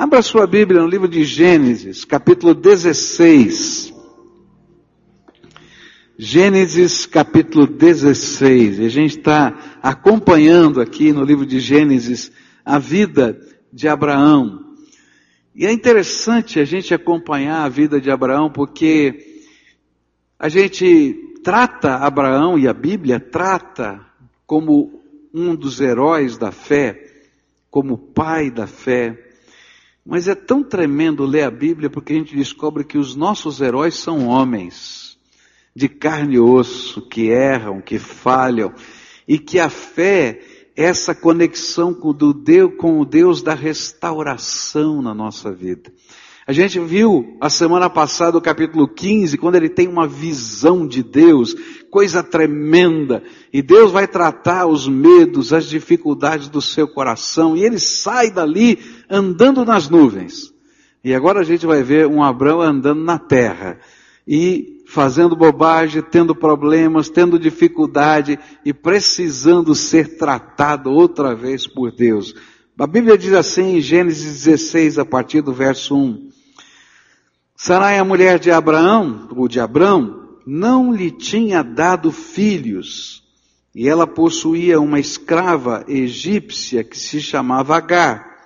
Abra sua Bíblia no livro de Gênesis, capítulo 16. Gênesis capítulo 16. E a gente está acompanhando aqui no livro de Gênesis a vida de Abraão. E é interessante a gente acompanhar a vida de Abraão porque a gente trata Abraão e a Bíblia trata como um dos heróis da fé, como pai da fé. Mas é tão tremendo ler a Bíblia porque a gente descobre que os nossos heróis são homens de carne e osso, que erram, que falham, e que a fé é essa conexão com, do Deus, com o Deus da restauração na nossa vida. A gente viu a semana passada o capítulo 15, quando ele tem uma visão de Deus, coisa tremenda, e Deus vai tratar os medos, as dificuldades do seu coração, e ele sai dali andando nas nuvens. E agora a gente vai ver um Abraão andando na terra. E fazendo bobagem, tendo problemas, tendo dificuldade e precisando ser tratado outra vez por Deus. A Bíblia diz assim em Gênesis 16, a partir do verso 1. Sarai, a mulher de Abraão, ou de Abrão, não lhe tinha dado filhos, e ela possuía uma escrava egípcia que se chamava Agar.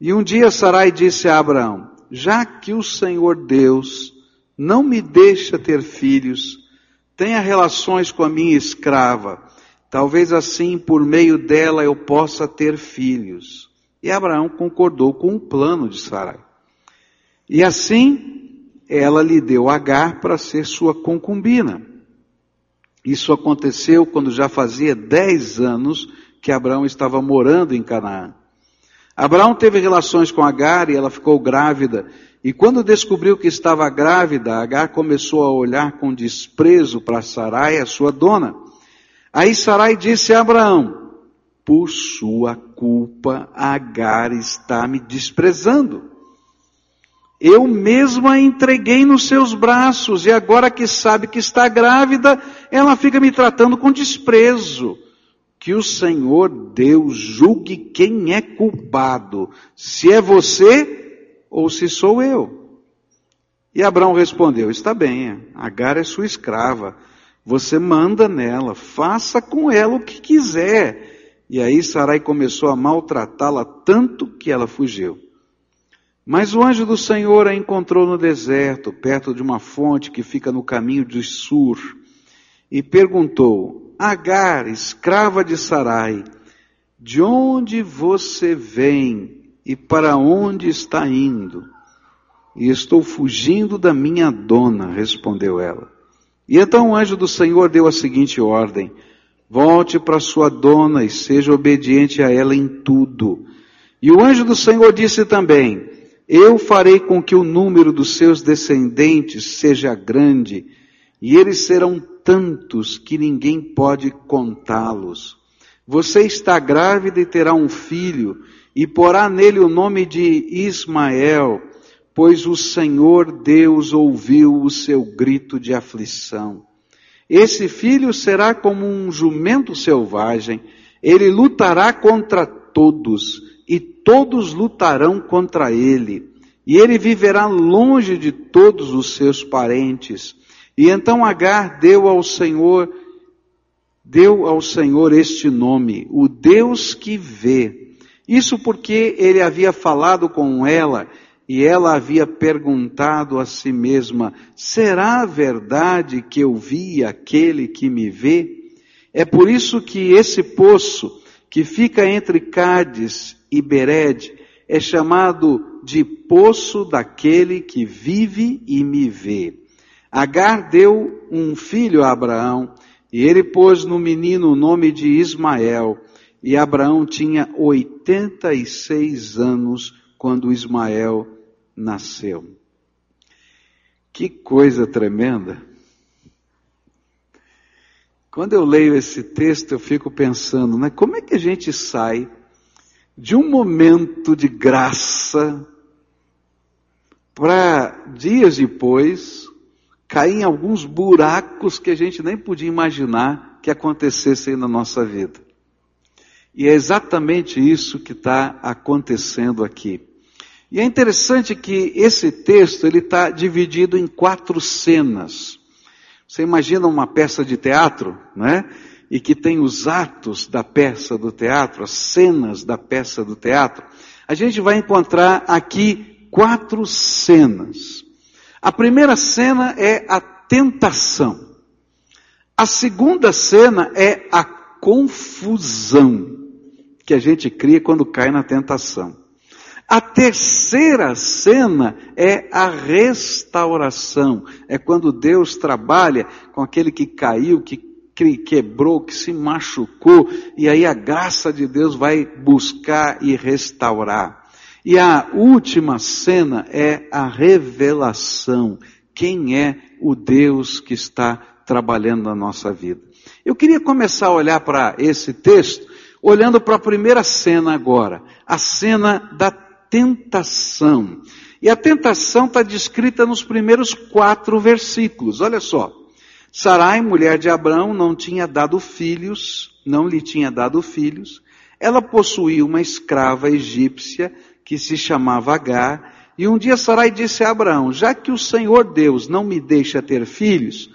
E um dia Sarai disse a Abraão, já que o Senhor Deus não me deixa ter filhos, tenha relações com a minha escrava, talvez assim por meio dela eu possa ter filhos. E Abraão concordou com o plano de Sarai. E assim ela lhe deu Agar para ser sua concubina. Isso aconteceu quando já fazia dez anos que Abraão estava morando em Canaã. Abraão teve relações com Agar e ela ficou grávida e quando descobriu que estava grávida, Agar começou a olhar com desprezo para Sarai, a sua dona. Aí Sarai disse a Abraão: Por sua culpa, Agar está me desprezando. Eu mesma a entreguei nos seus braços e agora que sabe que está grávida, ela fica me tratando com desprezo. Que o Senhor Deus julgue quem é culpado. Se é você, ou se sou eu. E Abraão respondeu: Está bem, Agar é sua escrava, você manda nela, faça com ela o que quiser. E aí Sarai começou a maltratá-la tanto que ela fugiu. Mas o anjo do Senhor a encontrou no deserto, perto de uma fonte que fica no caminho de Sur, e perguntou: Agar, escrava de Sarai, de onde você vem e para onde está indo? E estou fugindo da minha dona, respondeu ela. E então o anjo do Senhor deu a seguinte ordem: Volte para sua dona e seja obediente a ela em tudo. E o anjo do Senhor disse também: Eu farei com que o número dos seus descendentes seja grande, e eles serão tantos que ninguém pode contá-los. Você está grávida e terá um filho, e porá nele o nome de Ismael, pois o Senhor Deus ouviu o seu grito de aflição. Esse filho será como um jumento selvagem, ele lutará contra todos, e todos lutarão contra ele, e ele viverá longe de todos os seus parentes. E então Agar deu ao Senhor, deu ao Senhor este nome, o Deus que vê. Isso porque ele havia falado com ela e ela havia perguntado a si mesma: será verdade que eu vi aquele que me vê? É por isso que esse poço, que fica entre Cádiz e Bered, é chamado de poço daquele que vive e me vê. Agar deu um filho a Abraão, e ele pôs no menino o nome de Ismael, e Abraão tinha 86 anos quando Ismael nasceu. Que coisa tremenda! Quando eu leio esse texto, eu fico pensando, né, como é que a gente sai de um momento de graça para dias depois cair em alguns buracos que a gente nem podia imaginar que acontecessem na nossa vida. E é exatamente isso que está acontecendo aqui. E é interessante que esse texto ele está dividido em quatro cenas. Você imagina uma peça de teatro, né? E que tem os atos da peça do teatro, as cenas da peça do teatro. A gente vai encontrar aqui quatro cenas. A primeira cena é a tentação. A segunda cena é a confusão que a gente cria quando cai na tentação. A terceira cena é a restauração. É quando Deus trabalha com aquele que caiu, que quebrou, que se machucou, e aí a graça de Deus vai buscar e restaurar. E a última cena é a revelação. Quem é o Deus que está trabalhando na nossa vida? Eu queria começar a olhar para esse texto, olhando para a primeira cena agora, a cena da tentação. E a tentação está descrita nos primeiros quatro versículos. Olha só. Sarai, mulher de Abraão, não tinha dado filhos, não lhe tinha dado filhos. Ela possuía uma escrava egípcia que se chamava Agar. E um dia Sarai disse a Abraão: Já que o Senhor Deus não me deixa ter filhos,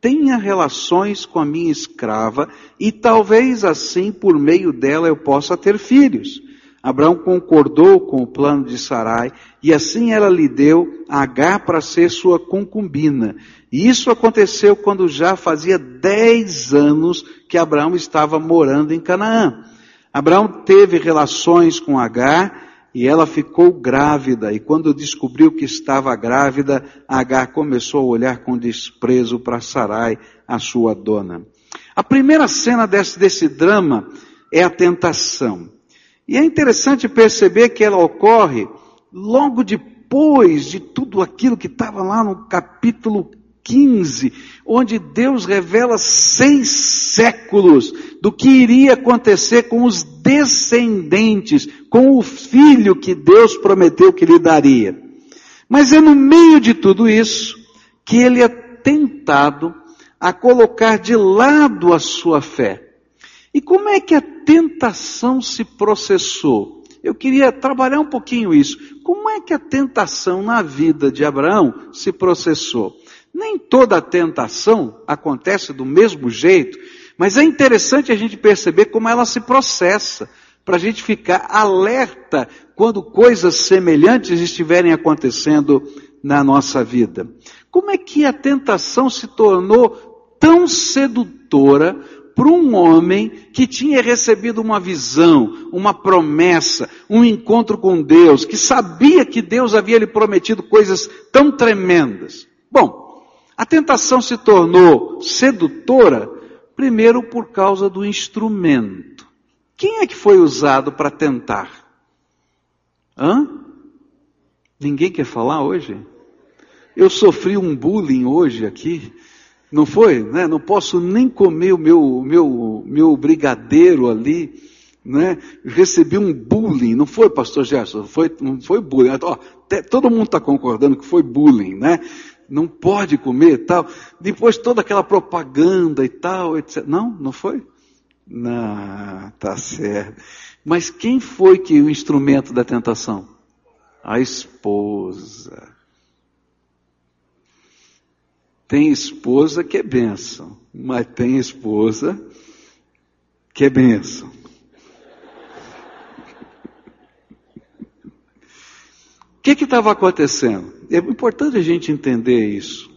tenha relações com a minha escrava e talvez assim por meio dela eu possa ter filhos. Abraão concordou com o plano de Sarai e assim ela lhe deu Agar para ser sua concubina. E isso aconteceu quando já fazia dez anos que Abraão estava morando em Canaã. Abraão teve relações com Agar e ela ficou grávida. E quando descobriu que estava grávida, Agar começou a olhar com desprezo para Sarai, a sua dona. A primeira cena desse, desse drama é a tentação. E é interessante perceber que ela ocorre logo depois de tudo aquilo que estava lá no capítulo 15, onde Deus revela seis séculos do que iria acontecer com os descendentes, com o filho que Deus prometeu que lhe daria. Mas é no meio de tudo isso que ele é tentado a colocar de lado a sua fé. E como é que a tentação se processou? Eu queria trabalhar um pouquinho isso. Como é que a tentação na vida de Abraão se processou? Nem toda tentação acontece do mesmo jeito, mas é interessante a gente perceber como ela se processa, para a gente ficar alerta quando coisas semelhantes estiverem acontecendo na nossa vida. Como é que a tentação se tornou tão sedutora para um homem que tinha recebido uma visão, uma promessa, um encontro com Deus, que sabia que Deus havia lhe prometido coisas tão tremendas. Bom, a tentação se tornou sedutora, primeiro por causa do instrumento. Quem é que foi usado para tentar? Hã? Ninguém quer falar hoje? Eu sofri um bullying hoje aqui não foi? Né? Não posso nem comer o meu, meu, meu brigadeiro ali. Né? Recebi um bullying, não foi, pastor Gerson? Foi, não foi bullying. Ó, todo mundo está concordando que foi bullying, né? Não pode comer tal. Depois toda aquela propaganda e tal, etc. Não, não foi? Não, tá certo. Mas quem foi que o instrumento da tentação? A esposa. Tem esposa que é bênção, mas tem esposa que é bênção. O que estava acontecendo? É importante a gente entender isso.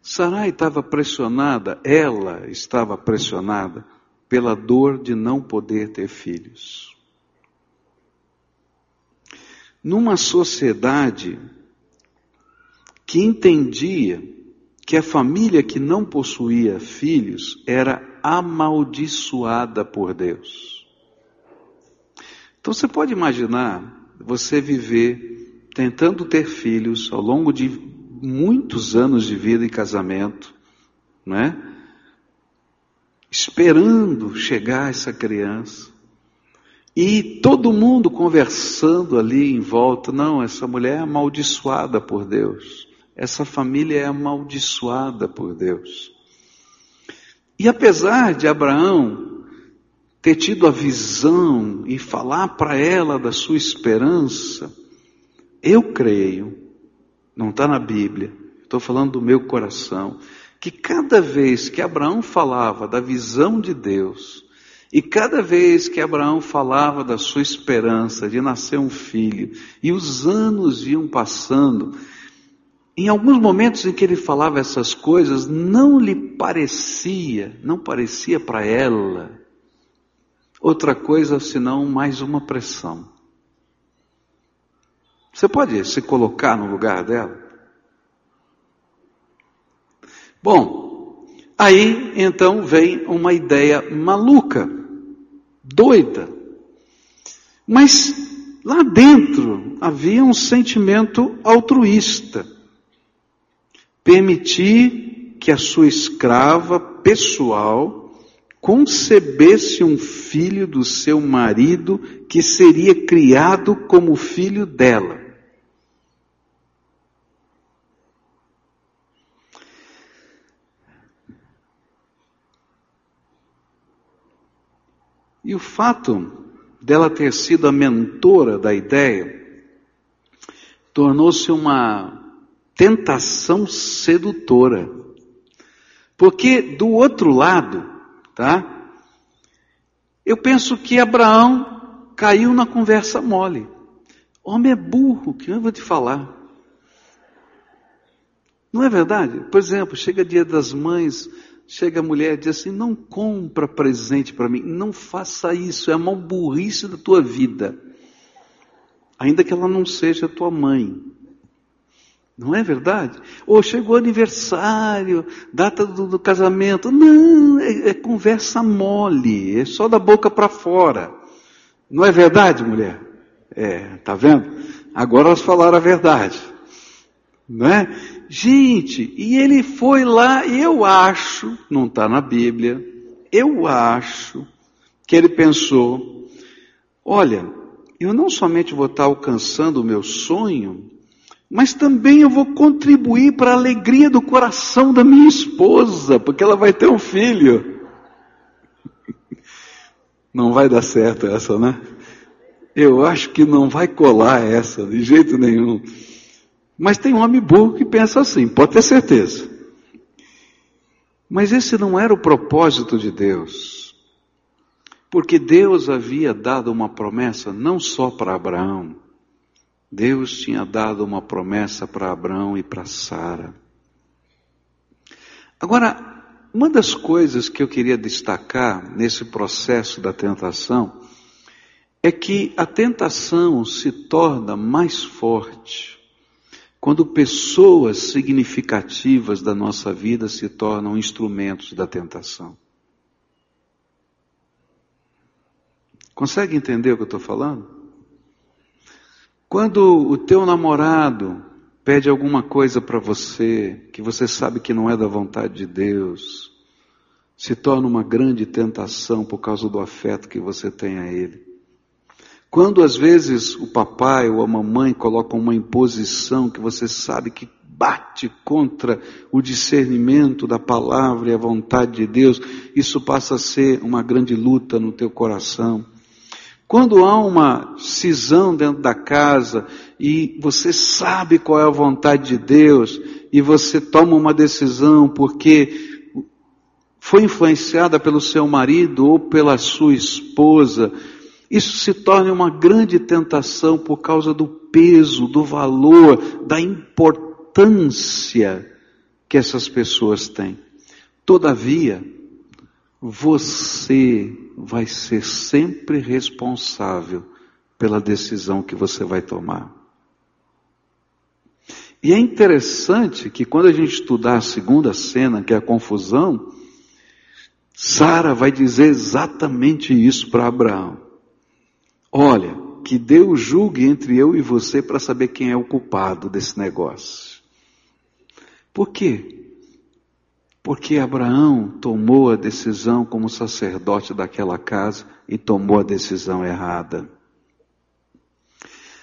Sarai estava pressionada, ela estava pressionada pela dor de não poder ter filhos. Numa sociedade que entendia que a família que não possuía filhos era amaldiçoada por Deus. Então você pode imaginar você viver tentando ter filhos ao longo de muitos anos de vida e casamento, né? Esperando chegar essa criança. E todo mundo conversando ali em volta, não, essa mulher é amaldiçoada por Deus. Essa família é amaldiçoada por Deus. E apesar de Abraão ter tido a visão e falar para ela da sua esperança, eu creio, não está na Bíblia, estou falando do meu coração, que cada vez que Abraão falava da visão de Deus, e cada vez que Abraão falava da sua esperança de nascer um filho, e os anos iam passando, em alguns momentos em que ele falava essas coisas, não lhe parecia, não parecia para ela, outra coisa senão mais uma pressão. Você pode se colocar no lugar dela? Bom, aí então vem uma ideia maluca, doida. Mas lá dentro havia um sentimento altruísta. Permitir que a sua escrava pessoal concebesse um filho do seu marido que seria criado como filho dela. E o fato dela ter sido a mentora da ideia tornou-se uma tentação sedutora. Porque do outro lado, tá? Eu penso que Abraão caiu na conversa mole. Homem é burro, que eu vou te falar. Não é verdade? Por exemplo, chega dia das mães, Chega a mulher e diz assim: não compra presente para mim, não faça isso, é a maior burrice da tua vida. Ainda que ela não seja tua mãe. Não é verdade? Ou chegou aniversário, data do, do casamento. Não, é, é, conversa mole, é só da boca para fora. Não é verdade, mulher? É, tá vendo? Agora elas falaram a verdade. Não é? Gente, e ele foi lá, e eu acho, não está na Bíblia, eu acho que ele pensou: olha, eu não somente vou estar alcançando o meu sonho, mas também eu vou contribuir para a alegria do coração da minha esposa, porque ela vai ter um filho. Não vai dar certo essa, né? Eu acho que não vai colar essa, de jeito nenhum. Mas tem um homem burro que pensa assim, pode ter certeza. Mas esse não era o propósito de Deus. Porque Deus havia dado uma promessa não só para Abraão, Deus tinha dado uma promessa para Abraão e para Sara. Agora, uma das coisas que eu queria destacar nesse processo da tentação é que a tentação se torna mais forte quando pessoas significativas da nossa vida se tornam instrumentos da tentação. Consegue entender o que eu estou falando? Quando o teu namorado pede alguma coisa para você, que você sabe que não é da vontade de Deus, se torna uma grande tentação por causa do afeto que você tem a ele. Quando às vezes o papai ou a mamãe colocam uma imposição que você sabe que bate contra o discernimento da palavra e a vontade de Deus, isso passa a ser uma grande luta no teu coração. Quando há uma cisão dentro da casa e você sabe qual é a vontade de Deus e você toma uma decisão porque foi influenciada pelo seu marido ou pela sua esposa, isso se torna uma grande tentação por causa do peso, do valor, da importância que essas pessoas têm. Todavia, você vai ser sempre responsável pela decisão que você vai tomar. E é interessante que quando a gente estudar a segunda cena, que é a confusão, Sara vai dizer exatamente isso para Abraão. Olha, que Deus julgue entre eu e você para saber quem é o culpado desse negócio. Por quê? Porque Abraão tomou a decisão como sacerdote daquela casa e tomou a decisão errada.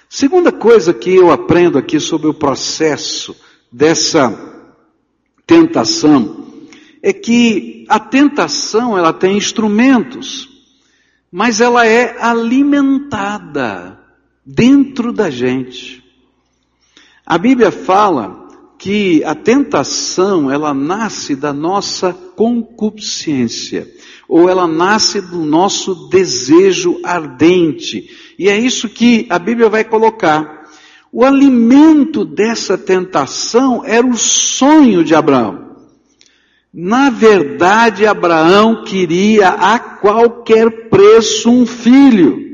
Segunda coisa que eu aprendo aqui sobre o processo dessa tentação é que a tentação ela tem instrumentos. mas ela é alimentada dentro da gente. A Bíblia fala que a tentação, ela nasce da nossa concupiscência, ou ela nasce do nosso desejo ardente. E é isso que a Bíblia vai colocar. O alimento dessa tentação era o sonho de Abraão. Na verdade, Abraão queria a qualquer preço um filho.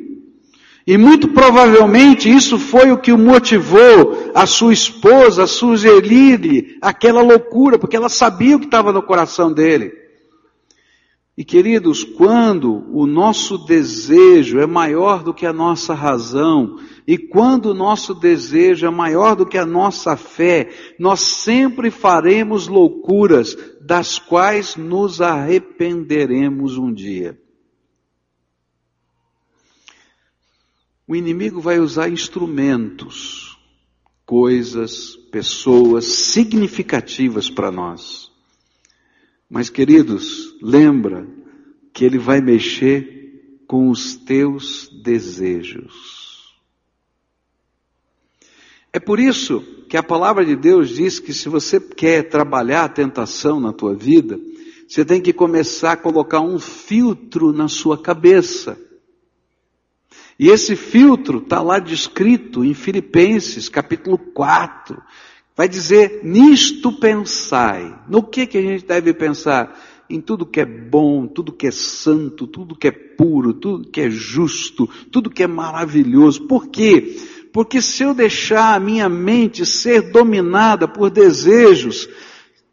E muito provavelmente isso foi o que o motivou a sua esposa, a Suzeli, aquela loucura, porque ela sabia o que estava no coração dele. E queridos, quando o nosso desejo é maior do que a nossa razão, e quando o nosso desejo é maior do que a nossa fé, nós sempre faremos loucuras das quais nos arrependeremos um dia. O inimigo vai usar instrumentos, coisas, pessoas significativas para nós. Mas, queridos, lembra que ele vai mexer com os teus desejos. É por isso que a palavra de Deus diz que se você quer trabalhar a tentação na tua vida, você tem que começar a colocar um filtro na sua cabeça. E esse filtro está lá descrito em Filipenses, capítulo 4. Vai dizer, nisto pensai. No que, que a gente deve pensar? Em tudo que é bom, tudo que é santo, tudo que é puro, tudo que é justo, tudo que é maravilhoso. Por quê? Porque se eu deixar a minha mente ser dominada por desejos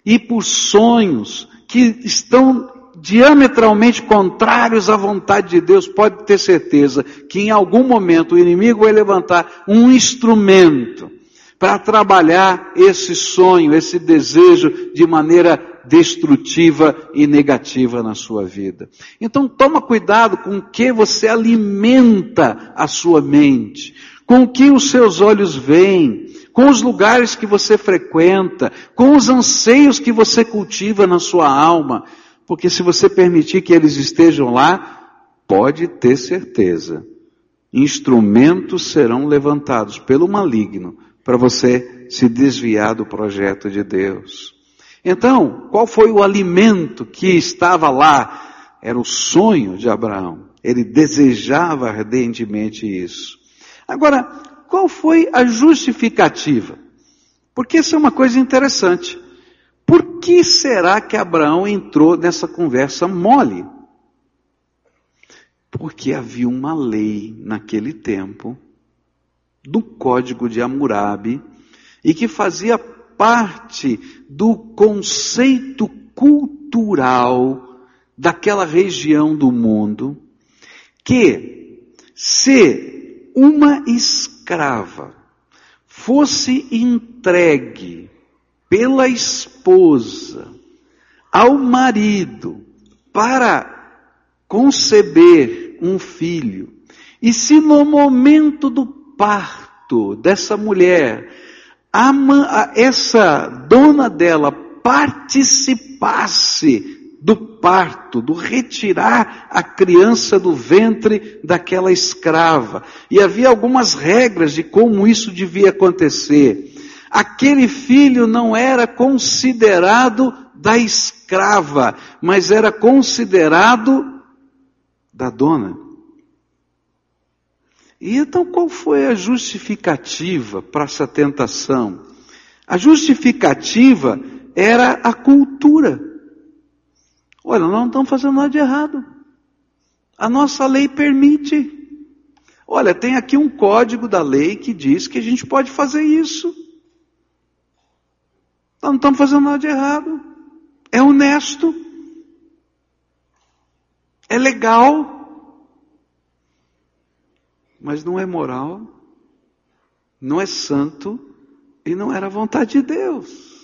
e por sonhos que estão diametralmente contrários à vontade de Deus, pode ter certeza que em algum momento o inimigo vai levantar um instrumento para trabalhar esse sonho, esse desejo de maneira destrutiva e negativa na sua vida. Então toma cuidado com o que você alimenta a sua mente, com o que os seus olhos veem, com os lugares que você frequenta, com os anseios que você cultiva na sua alma. Porque se você permitir que eles estejam lá, pode ter certeza, instrumentos serão levantados pelo maligno para você se desviar do projeto de Deus. Então, qual foi o alimento que estava lá? Era o sonho de Abraão. Ele desejava ardentemente isso. Agora, qual foi a justificativa? Porque isso é uma coisa interessante. Por que será que Abraão entrou nessa conversa mole? Porque havia uma lei naquele tempo, do código de Hammurabi, e que fazia parte do conceito cultural daquela região do mundo, que se uma escrava fosse entregue pela esposa ao marido para conceber um filho, e se no momento do parto dessa mulher, a, a, essa dona dela participasse do parto, do retirar a criança do ventre daquela escrava. E havia algumas regras de como isso devia acontecer aquele filho não era considerado da escrava, mas era considerado da dona. E então qual foi a justificativa para essa tentação? A justificativa era a cultura. Olha, nós não estamos fazendo nada de errado. A nossa lei permite. Olha, tem aqui um código da lei que diz que a gente pode fazer isso. Não estamos fazendo nada de errado. É honesto. É legal. Mas não é moral. Não é santo. E não era a vontade de Deus.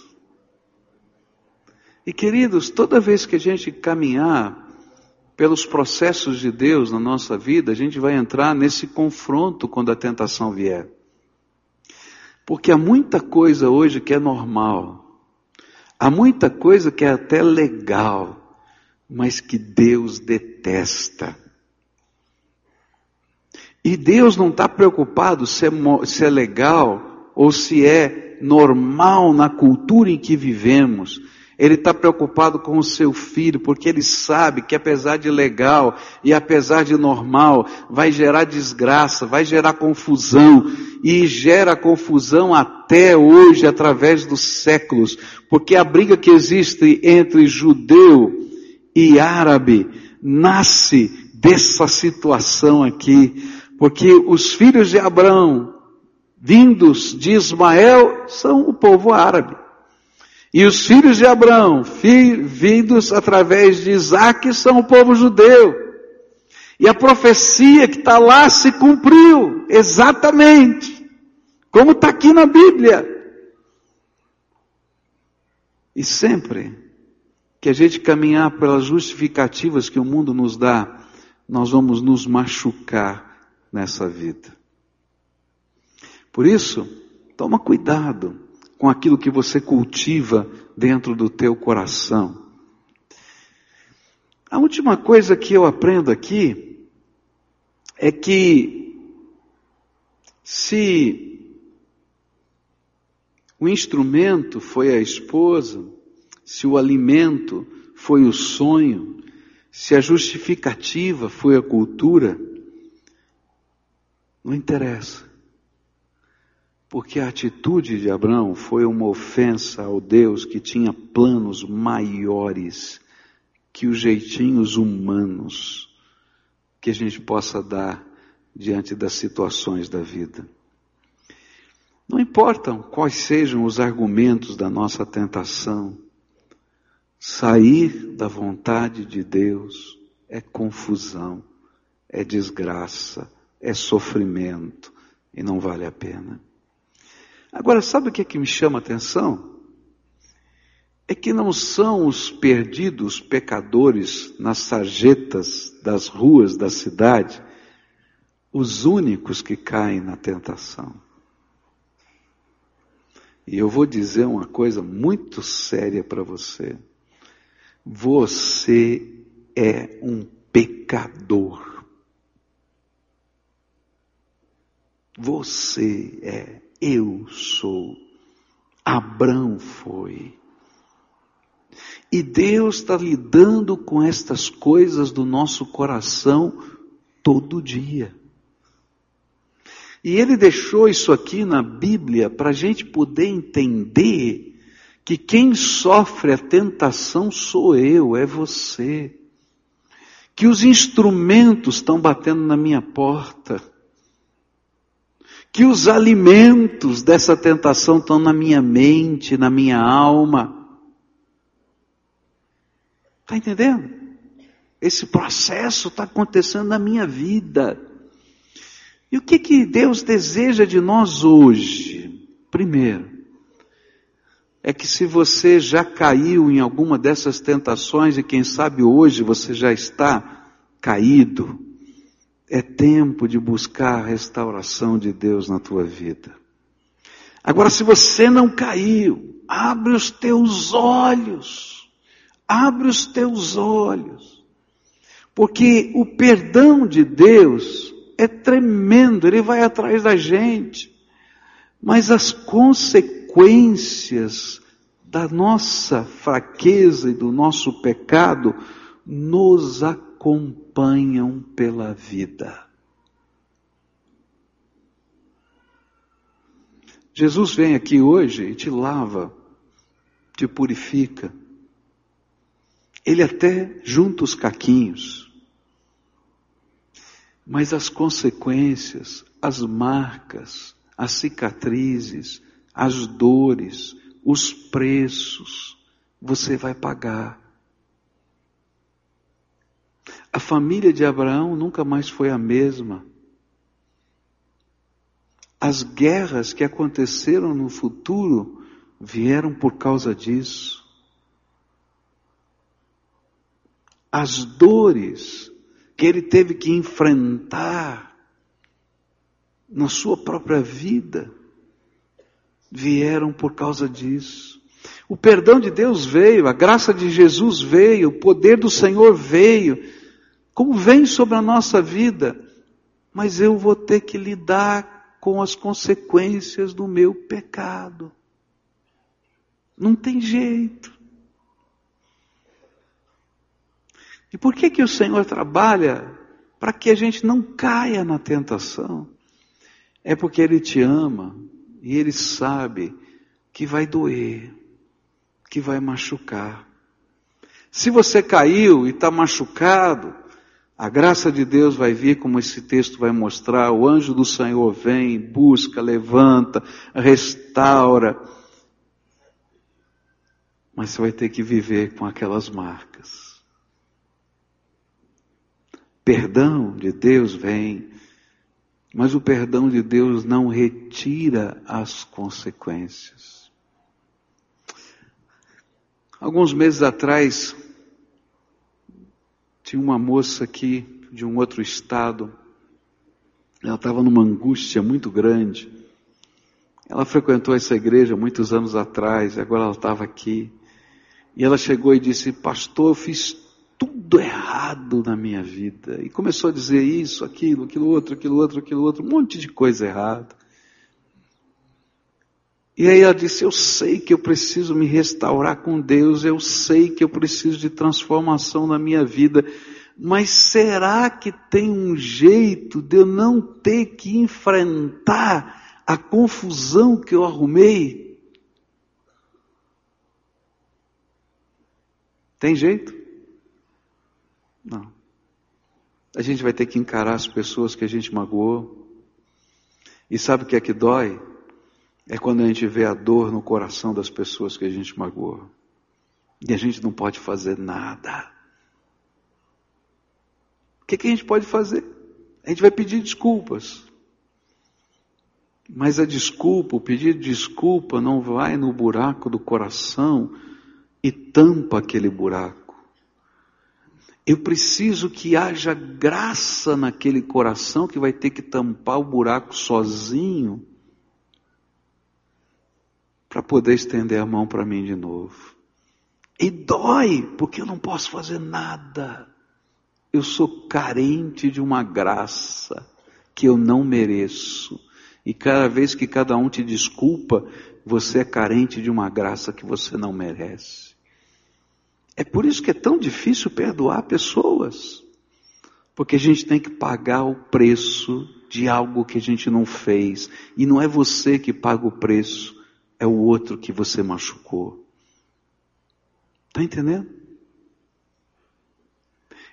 E queridos, toda vez que a gente caminhar pelos processos de Deus na nossa vida, a gente vai entrar nesse confronto quando a tentação vier. Porque há muita coisa hoje que é normal, Há muita coisa que é até legal, mas que Deus detesta. E Deus não está preocupado se é, se é legal ou se é normal na cultura em que vivemos. Ele está preocupado com o seu filho, porque ele sabe que apesar de legal e apesar de normal, vai gerar desgraça, vai gerar confusão, e gera confusão até hoje, através dos séculos, porque a briga que existe entre judeu e árabe nasce dessa situação aqui, porque os filhos de Abraão, vindos de Ismael, são o povo árabe. E os filhos de Abraão, vindos através de Isaac, são o povo judeu. E a profecia que está lá se cumpriu, exatamente, como está aqui na Bíblia. E sempre que a gente caminhar pelas justificativas que o mundo nos dá, nós vamos nos machucar nessa vida. Por isso, toma cuidado com aquilo que você cultiva dentro do teu coração. A última coisa que eu aprendo aqui é que se o instrumento foi a esposa, se o alimento foi o sonho, se a justificativa foi a cultura, não interessa. Porque a atitude de Abraão foi uma ofensa ao Deus que tinha planos maiores que os jeitinhos humanos que a gente possa dar diante das situações da vida. Não importam quais sejam os argumentos da nossa tentação, sair da vontade de Deus é confusão, é desgraça, é sofrimento e não vale a pena. Agora, sabe o que é que me chama a atenção? É que não são os perdidos pecadores nas sarjetas das ruas da cidade os únicos que caem na tentação. E eu vou dizer uma coisa muito séria para você. Você é um pecador. Você é eu sou. Abrão foi. E Deus está lidando com estas coisas do nosso coração todo dia. E Ele deixou isso aqui na Bíblia para a gente poder entender que quem sofre a tentação sou eu, é você. Que os instrumentos estão batendo na minha porta que os alimentos dessa tentação estão na minha mente, na minha alma. Está entendendo? Esse processo está acontecendo na minha vida. E o que, que Deus deseja de nós hoje? Primeiro, é que se você já caiu em alguma dessas tentações e quem sabe hoje você já está caído, é tempo de buscar a restauração de Deus na tua vida. Agora, se você não caiu, abre os teus olhos. Abre os teus olhos. Porque o perdão de Deus é tremendo, ele vai atrás da gente. Mas as consequências da nossa fraqueza e do nosso pecado nos acompanham acompanham pela vida. Jesus vem aqui hoje e te lava, te purifica. Ele até junta os caquinhos. Mas as consequências, as marcas, as cicatrizes, as dores, os preços, você vai pagar. A família de Abraão nunca mais foi a mesma. As guerras que aconteceram no futuro vieram por causa disso. As dores que ele teve que enfrentar na sua própria vida vieram por causa disso. O perdão de Deus veio, a graça de Jesus veio, o poder do Senhor veio, como vem sobre a nossa vida, mas eu vou ter que lidar com as consequências do meu pecado. Não tem jeito. E por que que o Senhor trabalha para que a gente não caia na tentação? É porque Ele te ama e Ele sabe que vai doer, que vai machucar. Se você caiu e está machucado, a graça de Deus vai vir, como esse texto vai mostrar. O anjo do Senhor vem, busca, levanta, restaura. Mas você vai ter que viver com aquelas marcas. Perdão de Deus vem, mas o perdão de Deus não retira as consequências. Alguns meses atrás, tinha uma moça aqui de um outro estado. Ela estava numa angústia muito grande. Ela frequentou essa igreja muitos anos atrás, agora ela estava aqui. E ela chegou e disse: Pastor, eu fiz tudo errado na minha vida. E começou a dizer isso, aquilo, aquilo outro, aquilo outro, aquilo outro, um monte de coisa errada. E aí ela disse: Eu sei que eu preciso me restaurar com Deus, eu sei que eu preciso de transformação na minha vida, mas será que tem um jeito de eu não ter que enfrentar a confusão que eu arrumei? Tem jeito? Não. A gente vai ter que encarar as pessoas que a gente magoou. E sabe o que é que dói? É quando a gente vê a dor no coração das pessoas que a gente magoou. E a gente não pode fazer nada. O que, que a gente pode fazer? A gente vai pedir desculpas. Mas a desculpa, o pedido de desculpa não vai no buraco do coração e tampa aquele buraco. Eu preciso que haja graça naquele coração que vai ter que tampar o buraco sozinho para poder estender a mão para mim de novo. E dói, porque eu não posso fazer nada. Eu sou carente de uma graça que eu não mereço. E cada vez que cada um te desculpa, você é carente de uma graça que você não merece. É por isso que é tão difícil perdoar pessoas. Porque a gente tem que pagar o preço de algo que a gente não fez. E não é você que paga o preço, é o outro que você machucou. Está entendendo?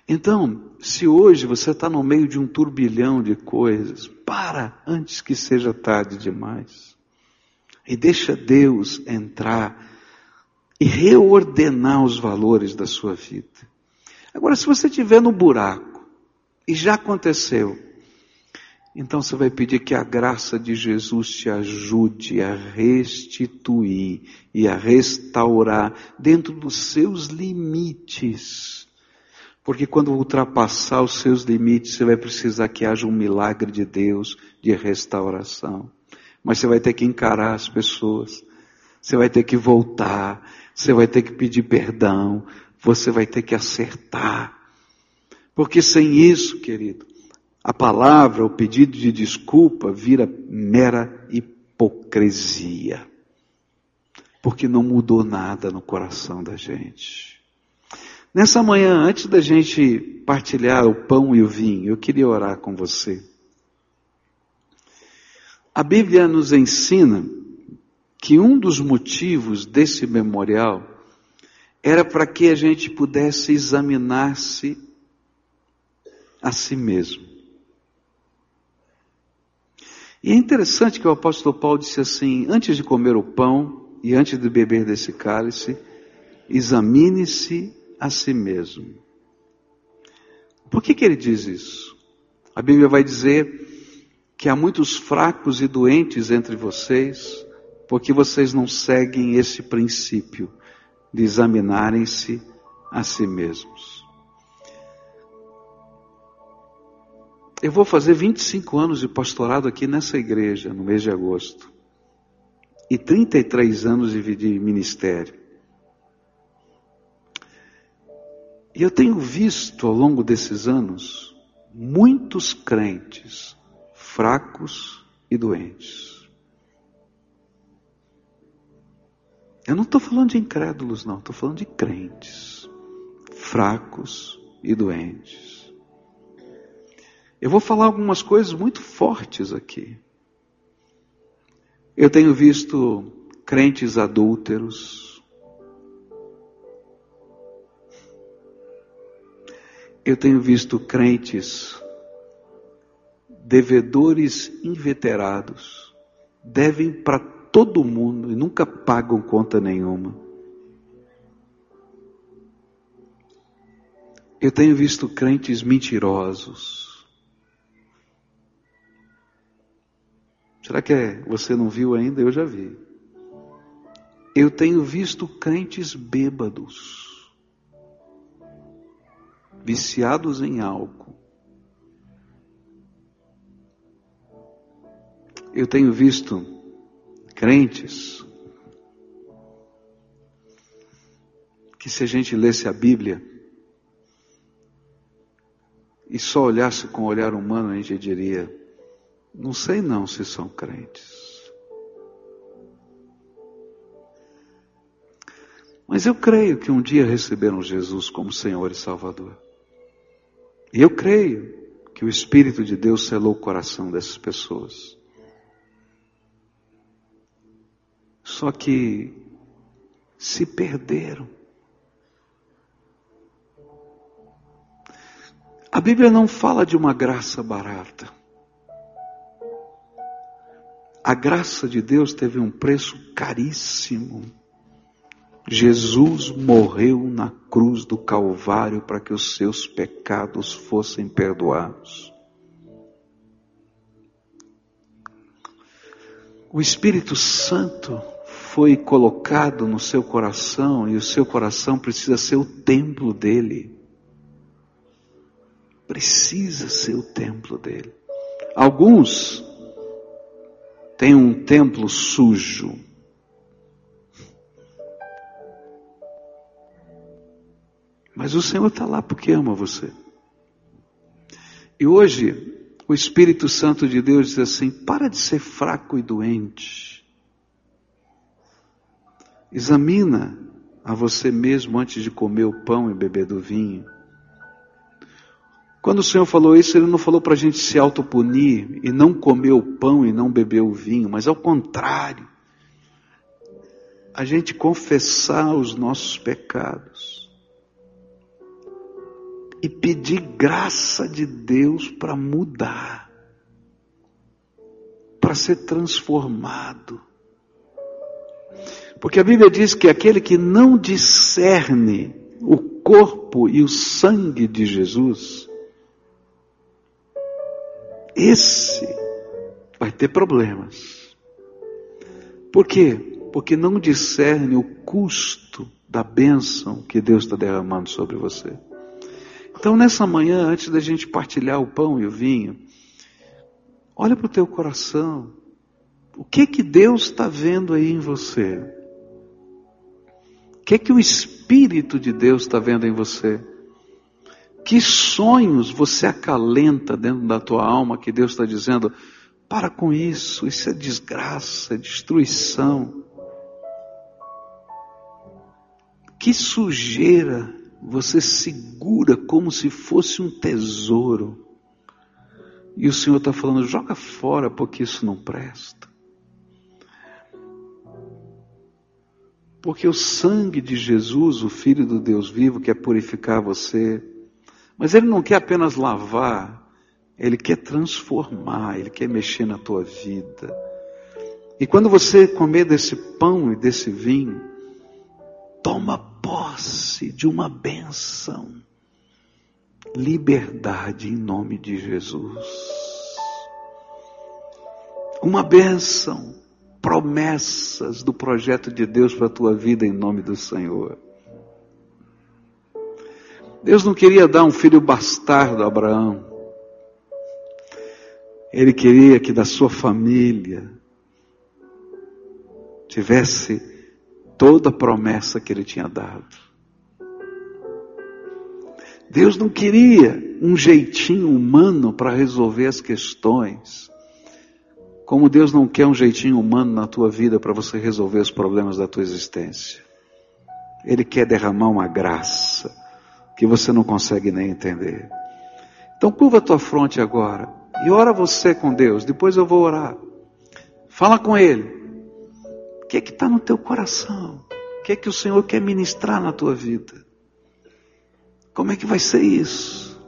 Então, se hoje você está no meio de um turbilhão de coisas, para antes que seja tarde demais. E deixa Deus entrar e reordenar os valores da sua vida. Agora, se você estiver no buraco, e já aconteceu, então você vai pedir que a graça de Jesus te ajude a restituir e a restaurar dentro dos seus limites. Porque quando ultrapassar os seus limites, você vai precisar que haja um milagre de Deus de restauração. Mas você vai ter que encarar as pessoas. Você vai ter que voltar. Você vai ter que pedir perdão. Você vai ter que acertar. Porque sem isso, querido, a palavra, o pedido de desculpa vira mera hipocrisia. Porque não mudou nada no coração da gente. Nessa manhã, antes da gente partilhar o pão e o vinho, eu queria orar com você. A Bíblia nos ensina que um dos motivos desse memorial era para que a gente pudesse examinar-se a si mesmo. E é interessante que o apóstolo Paulo disse assim: antes de comer o pão e antes de beber desse cálice, examine-se a si mesmo. Por que, que ele diz isso? A Bíblia vai dizer que há muitos fracos e doentes entre vocês, porque vocês não seguem esse princípio de examinarem-se a si mesmos. Eu vou fazer 25 anos de pastorado aqui nessa igreja no mês de agosto. E 33 anos de ministério. E eu tenho visto ao longo desses anos muitos crentes fracos e doentes. Eu não estou falando de incrédulos, não, estou falando de crentes fracos e doentes. Eu vou falar algumas coisas muito fortes aqui. Eu tenho visto crentes adúlteros. Eu tenho visto crentes devedores inveterados, devem para todo mundo e nunca pagam conta nenhuma. Eu tenho visto crentes mentirosos. Será que é, você não viu ainda? Eu já vi. Eu tenho visto crentes bêbados, viciados em álcool. Eu tenho visto crentes que, se a gente lesse a Bíblia e só olhasse com o olhar humano, a gente diria: não sei não se são crentes. Mas eu creio que um dia receberam Jesus como Senhor e Salvador. E eu creio que o Espírito de Deus selou o coração dessas pessoas. Só que se perderam. A Bíblia não fala de uma graça barata. A graça de Deus teve um preço caríssimo. Jesus morreu na cruz do Calvário para que os seus pecados fossem perdoados. O Espírito Santo foi colocado no seu coração e o seu coração precisa ser o templo dele. Precisa ser o templo dele. Alguns têm um templo sujo, Mas o Senhor está lá porque ama você. E hoje, o Espírito Santo de Deus diz assim: para de ser fraco e doente. Examina a você mesmo antes de comer o pão e beber do vinho. Quando o Senhor falou isso, Ele não falou para a gente se autopunir e não comer o pão e não beber o vinho, mas ao contrário, a gente confessar os nossos pecados e pedir graça de Deus para mudar, para ser transformado. Porque a Bíblia diz que aquele que não discerne o corpo e o sangue de Jesus, esse vai ter problemas. Por quê? Porque não discerne o custo da bênção que Deus está derramando sobre você. Então, nessa manhã, antes da gente partilhar o pão e o vinho, olha para o teu coração. O que que Deus está vendo aí em você? O que que o Espírito de Deus está vendo em você? Que sonhos você acalenta dentro da tua alma que Deus está dizendo, para com isso, isso é desgraça, é destruição. Que sujeira você segura como se fosse um tesouro. E o Senhor está falando: joga fora, porque isso não presta. Porque o sangue de Jesus, o Filho do Deus vivo, quer purificar você. Mas Ele não quer apenas lavar, Ele quer transformar, Ele quer mexer na tua vida. E quando você comer desse pão e desse vinho, toma posse de uma bênção. Liberdade em nome de Jesus. Uma bênção, promessas do projeto de Deus para a tua vida em nome do Senhor. Deus não queria dar um filho bastardo a Abraão. Ele queria que da sua família tivesse toda a promessa que ele tinha dado. Deus não queria um jeitinho humano para resolver as questões. Como Deus não quer um jeitinho humano na tua vida para você resolver os problemas da tua existência. Ele quer derramar uma graça que você não consegue nem entender. Então curva a tua fronte agora e ora você com Deus. Depois eu vou orar. Fala com Ele. O que é que está no teu coração? O que é que o Senhor quer ministrar na tua vida? Como é que vai ser isso?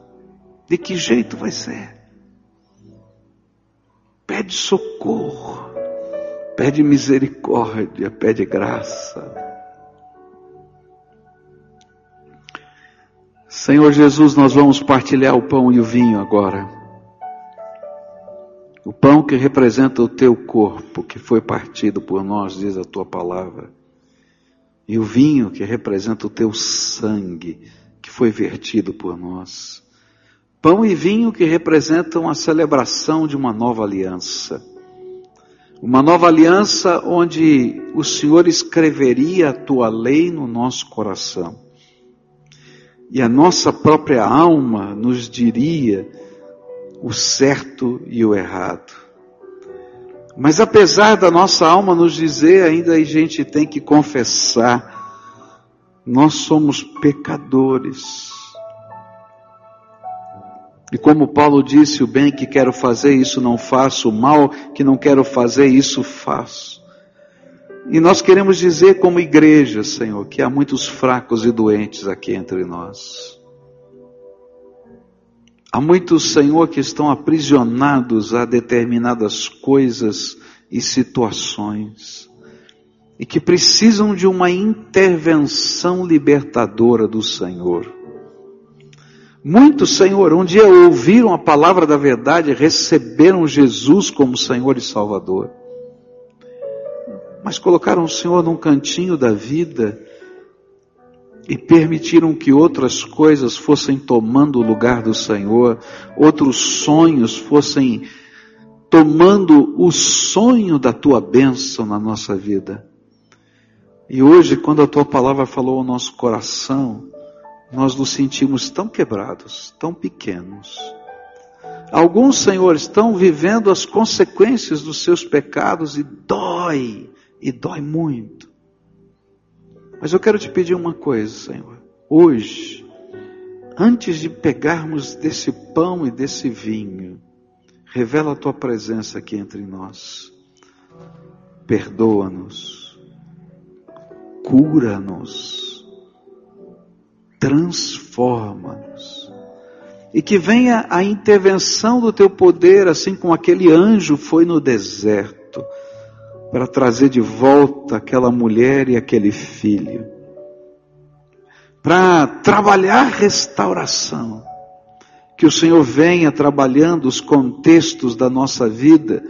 De que jeito vai ser? Pede socorro, pede misericórdia, pede graça. Senhor Jesus, nós vamos partilhar o pão e o vinho agora. O pão que representa o teu corpo, que foi partido por nós, diz a tua palavra. E o vinho que representa o teu sangue, que foi vertido por nós. Pão e vinho que representam a celebração de uma nova aliança. Uma nova aliança onde o Senhor escreveria a tua lei no nosso coração. E a nossa própria alma nos diria o certo e o errado. Mas apesar da nossa alma nos dizer, ainda a gente tem que confessar nós somos pecadores. E como Paulo disse, o bem que quero fazer, isso não faço, o mal que não quero fazer, isso faço. E nós queremos dizer, como igreja, Senhor, que há muitos fracos e doentes aqui entre nós. Há muitos, Senhor, que estão aprisionados a determinadas coisas e situações e que precisam de uma intervenção libertadora do Senhor. Muitos, Senhor, um dia ouviram a palavra da verdade, receberam Jesus como Senhor e Salvador, mas colocaram o Senhor num cantinho da vida e permitiram que outras coisas fossem tomando o lugar do Senhor, outros sonhos fossem tomando o sonho da tua bênção na nossa vida. E hoje, quando a tua palavra falou ao nosso coração, nós nos sentimos tão quebrados, tão pequenos. Alguns, Senhor, estão vivendo as consequências dos seus pecados e dói, e dói muito. Mas eu quero te pedir uma coisa, Senhor. Hoje, antes de pegarmos desse pão e desse vinho, revela a tua presença aqui entre nós. Perdoa-nos cura-nos, transforma-nos. E que venha a intervenção do teu poder, assim como aquele anjo foi no deserto, para trazer de volta aquela mulher e aquele filho. Para trabalhar restauração. Que o Senhor venha trabalhando os contextos da nossa vida.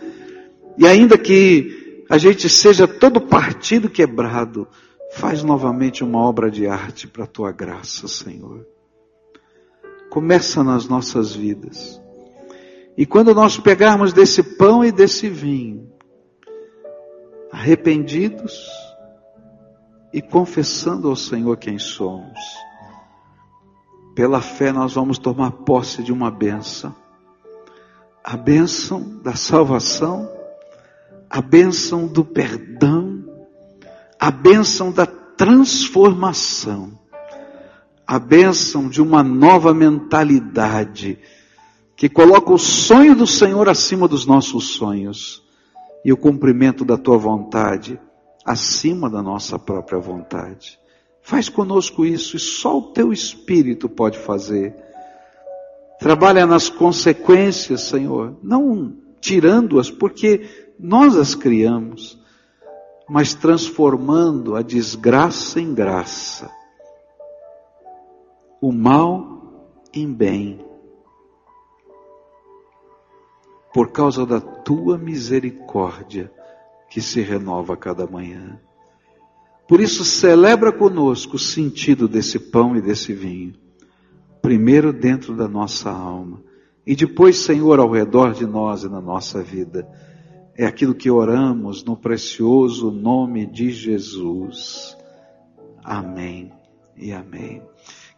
E ainda que a gente seja todo partido quebrado, Faz novamente uma obra de arte para a tua graça, Senhor. Começa nas nossas vidas. E quando nós pegarmos desse pão e desse vinho, arrependidos e confessando ao Senhor quem somos, pela fé nós vamos tomar posse de uma benção. A bênção da salvação, a bênção do perdão, a bênção da transformação, a bênção de uma nova mentalidade que coloca o sonho do Senhor acima dos nossos sonhos e o cumprimento da tua vontade acima da nossa própria vontade. Faz conosco isso e só o teu espírito pode fazer. Trabalha nas consequências, Senhor, não tirando-as, porque nós as criamos mas transformando a desgraça em graça, o mal em bem, por causa da tua misericórdia que se renova a cada manhã. Por isso, celebra conosco o sentido desse pão e desse vinho. Primeiro dentro da nossa alma, e depois, Senhor, ao redor de nós e na nossa vida é aquilo que oramos no precioso nome de Jesus. Amém e amém.